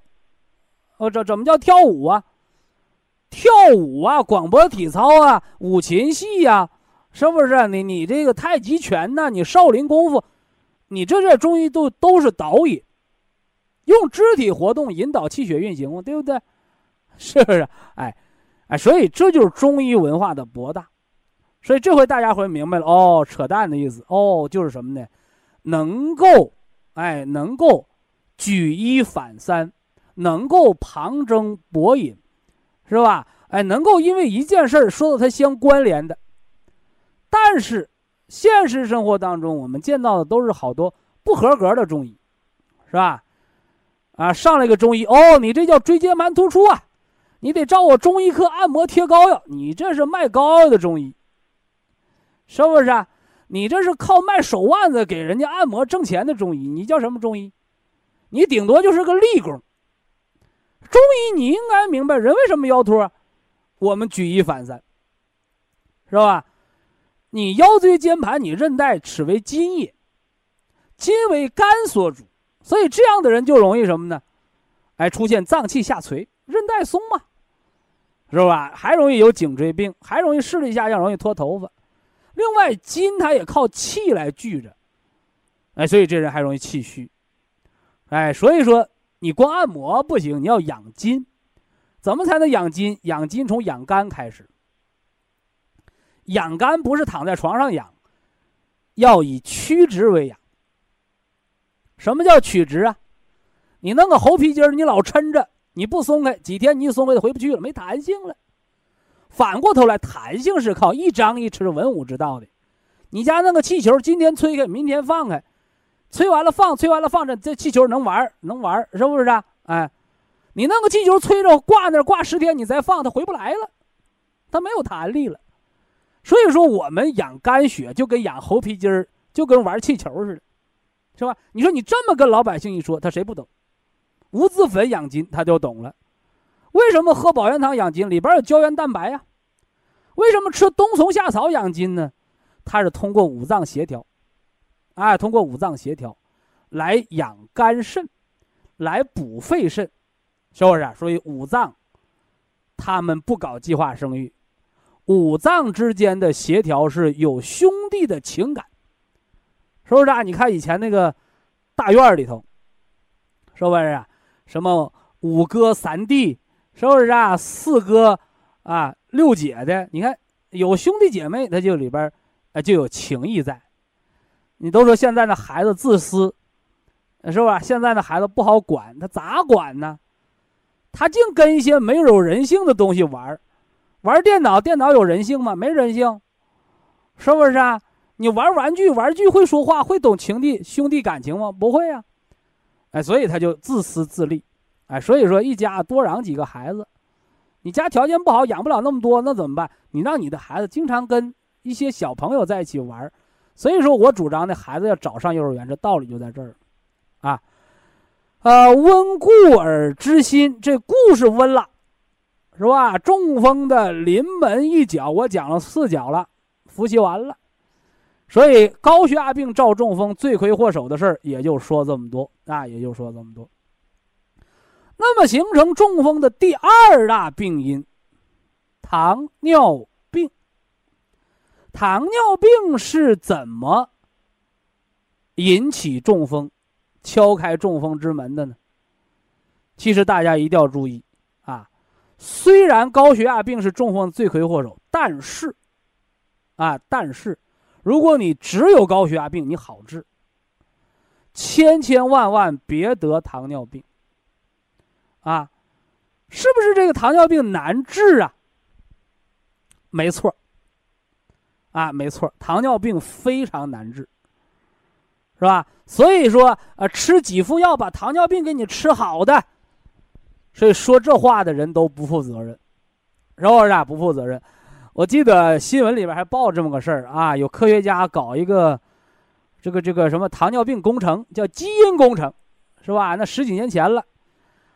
哦，这怎么叫跳舞啊？跳舞啊，广播体操啊，五禽戏呀。是不是你你这个太极拳呢？你少林功夫，你这这中医都都是导引，用肢体活动引导气血运行嘛，对不对？是不是？哎，哎，所以这就是中医文化的博大。所以这回大家会明白了哦，扯淡的意思哦，就是什么呢？能够，哎，能够举一反三，能够旁征博引，是吧？哎，能够因为一件事儿说到它相关联的。但是，现实生活当中，我们见到的都是好多不合格的中医，是吧？啊，上来个中医，哦，你这叫椎间盘突出啊，你得照我中医科按摩贴膏药，你这是卖膏药的中医，是不是？啊？你这是靠卖手腕子给人家按摩挣钱的中医，你叫什么中医？你顶多就是个立功。中医你应该明白，人为什么腰突？我们举一反三，是吧？你腰椎间盘，你韧带齿为筋液，筋为肝所主，所以这样的人就容易什么呢？哎，出现脏器下垂，韧带松嘛，是吧？还容易有颈椎病，还容易视力下降，容易脱头发。另外，筋它也靠气来聚着，哎，所以这人还容易气虚。哎，所以说你光按摩不行，你要养筋。怎么才能养筋？养筋从养肝开始。养肝不是躺在床上养，要以曲直为养。什么叫曲直啊？你弄个猴皮筋儿，你老抻着，你不松开，几天你一松开就回不去了，没弹性了。反过头来，弹性是靠一张一弛、文武之道的。你家那个气球，今天吹开，明天放开，吹完了放，吹完了放着，这气球能玩能玩是不是啊？哎，你那个气球吹着挂那挂十天，你再放它回不来了，它没有弹力了。所以说，我们养肝血就跟养猴皮筋儿，就跟玩气球似的，是吧？你说你这么跟老百姓一说，他谁不懂？无籽粉养筋，他就懂了。为什么喝保元汤养筋？里边有胶原蛋白呀。为什么吃冬虫夏草养筋呢？它是通过五脏协调，哎，通过五脏协调来养肝肾，来补肺肾，是不是？所以五脏，他们不搞计划生育。五脏之间的协调是有兄弟的情感，是不是啊？你看以前那个大院里头，是不是啊？什么五哥三弟，是不是啊？四哥啊，六姐的，你看有兄弟姐妹，他就里边啊就有情谊在。你都说现在的孩子自私，是吧？现在的孩子不好管，他咋管呢？他净跟一些没有人性的东西玩儿玩电脑，电脑有人性吗？没人性，是不是啊？你玩玩具，玩具会说话，会懂情弟兄弟感情吗？不会啊，哎，所以他就自私自利，哎，所以说一家多养几个孩子，你家条件不好，养不了那么多，那怎么办？你让你的孩子经常跟一些小朋友在一起玩，所以说我主张的孩子要早上幼儿园，这道理就在这儿，啊，呃，温故而知新，这故事温了。是吧？中风的临门一脚，我讲了四脚了，复习完了。所以高血压病照中风，罪魁祸首的事儿也就说这么多啊，也就说这么多。那么形成中风的第二大病因，糖尿病。糖尿病是怎么引起中风、敲开中风之门的呢？其实大家一定要注意。虽然高血压病是中风的罪魁祸首，但是，啊，但是，如果你只有高血压病，你好治。千千万万别得糖尿病。啊，是不是这个糖尿病难治啊？没错。啊，没错，糖尿病非常难治，是吧？所以说，呃，吃几副药把糖尿病给你吃好的。所以说这话的人都不负责任，是不是啊？不负责任。我记得新闻里边还报这么个事儿啊，有科学家搞一个这个这个什么糖尿病工程，叫基因工程，是吧？那十几年前了，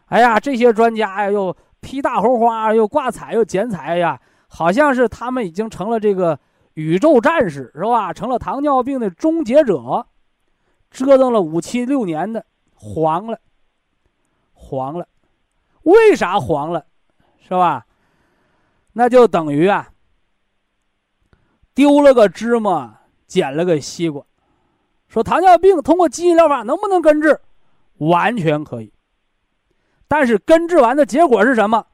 哎呀，这些专家呀，又披大红花，又挂彩，又剪彩呀，好像是他们已经成了这个宇宙战士，是吧？成了糖尿病的终结者，折腾了五七六年的，黄了，黄了，为啥黄了？是吧？那就等于啊，丢了个芝麻，捡了个西瓜。说糖尿病通过基因疗法能不能根治？完全可以。但是根治完的结果是什么？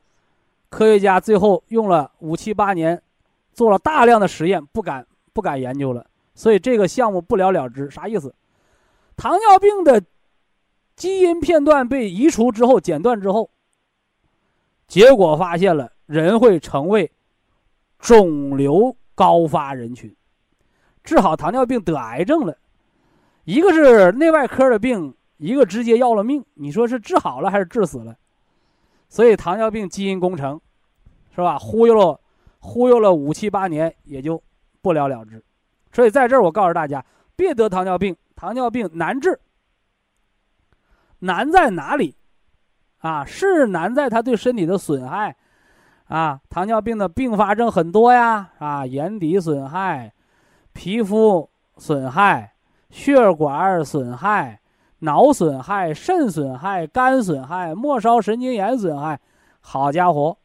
科学家最后用了五七八年，做了大量的实验，不敢不敢研究了。所以这个项目不了了之。啥意思？糖尿病的基因片段被移除之后，剪断之后，结果发现了人会成为肿瘤高发人群，治好糖尿病得癌症了。一个是内外科的病，一个直接要了命。你说是治好了还是治死了？所以糖尿病基因工程，是吧？忽悠了，忽悠了五七八年，也就不了了之。所以在这儿，我告诉大家，别得糖尿病。糖尿病难治，难在哪里？啊，是难在它对身体的损害。啊，糖尿病的并发症很多呀，啊，眼底损害，皮肤损害。血管损害、脑损害、肾损害、肝损害、末梢神经炎损害，好家伙，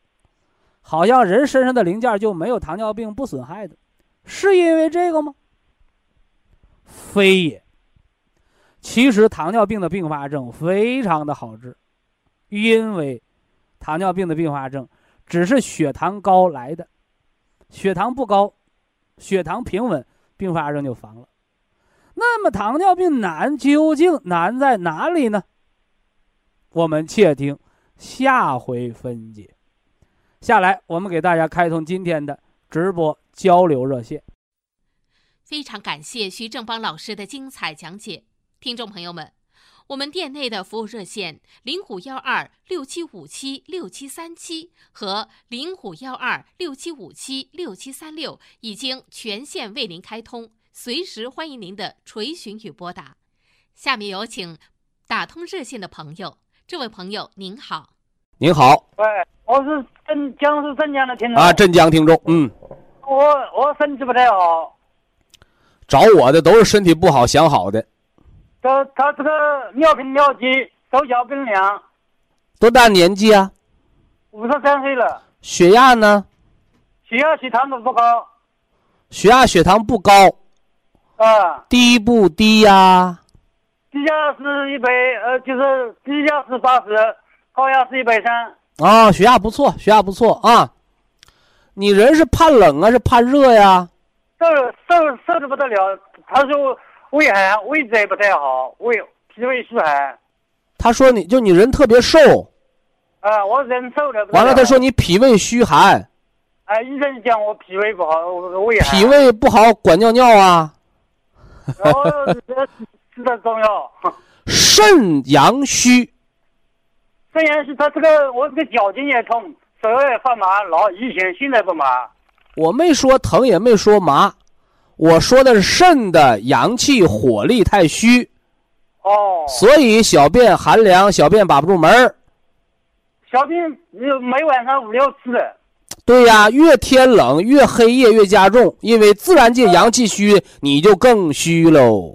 好像人身上的零件就没有糖尿病不损害的，是因为这个吗？非也。其实糖尿病的并发症非常的好治，因为糖尿病的并发症只是血糖高来的，血糖不高，血糖平稳，并发症就防了。那么糖尿病难究竟难在哪里呢？我们且听下回分解。下来，我们给大家开通今天的直播交流热线。非常感谢徐正邦老师的精彩讲解，听众朋友们，我们店内的服务热线零五幺二六七五七六七三七和零五幺二六七五七六七三六已经全线为您开通。随时欢迎您的垂询与拨打。下面有请打通热线的朋友。这位朋友您好，您好，喂，我是镇江是镇江的听众啊，镇江听众，嗯，我我身体不太好，找我的都是身体不好想好的。他他这个尿频尿急，手脚冰凉，多大年纪啊？五十三岁了。血压呢？血压血糖都不高。血压血糖不高。啊，低不低呀？低压是一百，呃，就是低压是八十，高压是一百三。啊，血压不错，血压不错啊。你人是怕冷啊，是怕热呀？瘦瘦瘦的不得了，他说胃寒，胃子也不太好，胃脾胃虚寒。他说你就你人特别瘦。啊，我人瘦的。完了，他说你脾胃虚寒。哎，医生讲我脾胃不好，胃寒。脾胃不好，管尿尿啊。哦，这的中药。肾阳虚，肾阳虚，他这个我这个脚筋也痛，手也发麻，老以前现在不麻。我没说疼，也没说麻，我说的是肾的阳气火力太虚。哦。所以小便寒凉，小便把不住门儿。小便每晚上五六次。对呀，越天冷越黑夜越加重，因为自然界阳气虚，你就更虚喽。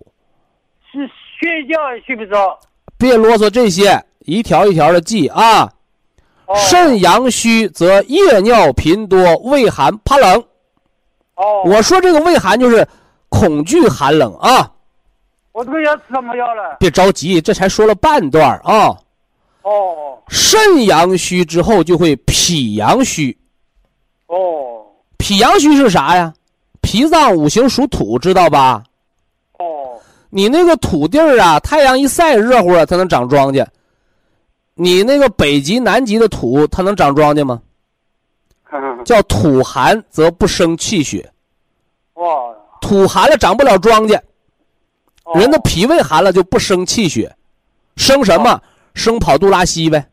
是睡觉也睡不着。别啰嗦这些，一条一条的记啊。肾阳虚则夜尿频多，畏寒怕冷。哦。我说这个畏寒就是恐惧寒冷啊。我这个要吃什么药了？别着急，这才说了半段啊。哦。肾阳虚之后就会脾阳虚。哦，脾阳虚是啥呀？脾脏五行属土，知道吧？哦，你那个土地儿啊，太阳一晒，热乎了，它能长庄稼。你那个北极、南极的土，它能长庄稼吗？叫土寒则不生气血。哇，土寒了长不了庄稼。人的脾胃寒了就不生气血，生什么？生跑肚拉稀呗。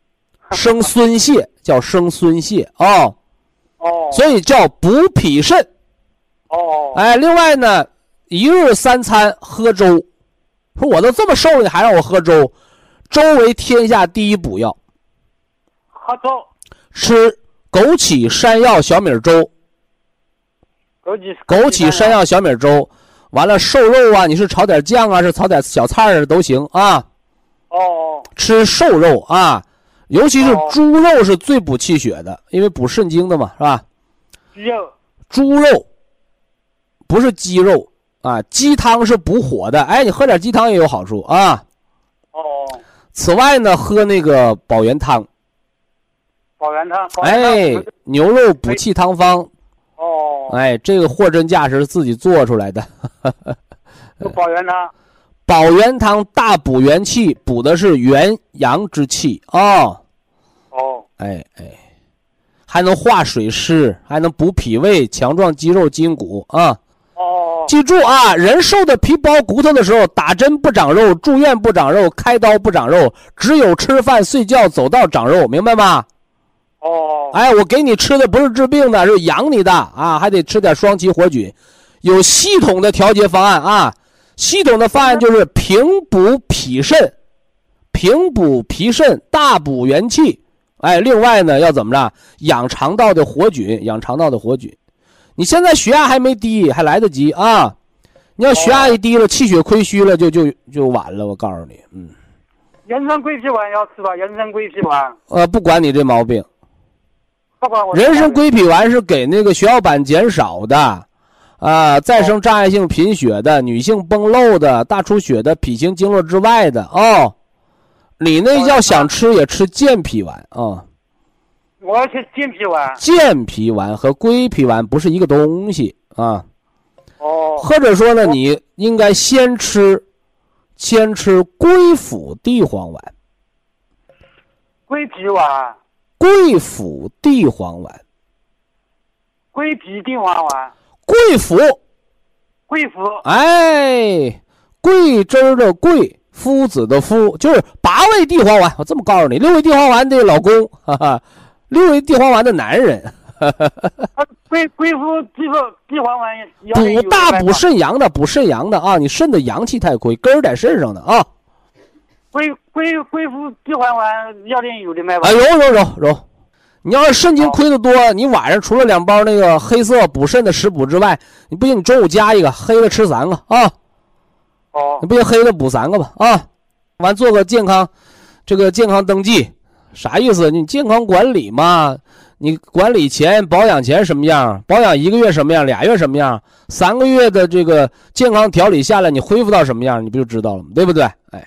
生孙泄叫生孙泄啊。哦，所以叫补脾肾。哦，哎，另外呢，一日三餐喝粥，说我都这么瘦了，你还让我喝粥？粥为天下第一补药。喝粥，吃枸杞山药小米粥，枸杞枸杞山药。小米粥，完了瘦肉啊，你是炒点酱啊，是炒点小菜儿都行啊。哦吃瘦肉啊，尤其是哦。猪肉是最补气血的，因为补肾精的嘛，是吧？鸡肉。猪肉不是鸡肉啊，鸡汤是补火的，哎，你喝点鸡汤也有好处啊。哦，此外呢，喝那个保元汤，保元汤，哎，牛肉补气汤方，哦，哎，这个货真价实是自己做出来的。有保元汤，保元汤大补元气，补的是元阳之气。哦，哦。哎哎，还能化水湿，还能补脾胃，强壮肌肉筋骨啊。哦。记住啊，人瘦的皮包骨头的时候，打针不长肉，住院不长肉，开刀不长肉，只有吃饭、睡觉、走道长肉，明白吗？哦哎，我给你吃的不是治病的，是养你的啊，还得吃点双歧活菌，有系统的调节方案啊。系统的方案就是平补脾肾，平补脾肾，大补元气。哎，另外呢，要怎么着？养肠道的活菌，养肠道的活菌。你现在血压还没低，还来得及啊！你要血压一低了，气血亏虚了，就就就晚了。我告诉你，嗯，人参桂皮丸要吃吧？人参桂皮丸，呃，不管你这毛病，不管我人参归脾丸是给那个血小板减少的，啊，再生障碍性贫血的、女性崩漏的、大出血的、脾行经络之外的哦。你那要想吃也吃健脾丸啊，我要吃健脾丸。健脾丸和归脾丸不是一个东西啊。哦或者说呢，你应该先吃，先吃归附地黄丸，归脾丸，归附地黄丸，桂皮地黄丸，桂附，桂附。哎，桂枝的桂，夫子的夫，就是八味地黄丸。我这么告诉你，六味地黄丸的老公，哈哈，六味地黄丸的男人，啊，桂桂附地黄地黄丸补大补肾阳的，补肾阳的啊！你肾的阳气太亏，根儿在肾上的啊！桂桂桂附地黄丸药店有的卖吧啊，？有有有有。你要是肾精亏的多，你晚上除了两包那个黑色补肾的食补之外，你不行，你中午加一个黑的吃三个啊，哦你不行黑的补三个吧啊，完做个健康，这个健康登记，啥意思？你健康管理嘛，你管理前保养前什么样，保养一个月什么样，俩月什么样，三个月的这个健康调理下来，你恢复到什么样，你不就知道了吗？对不对？哎，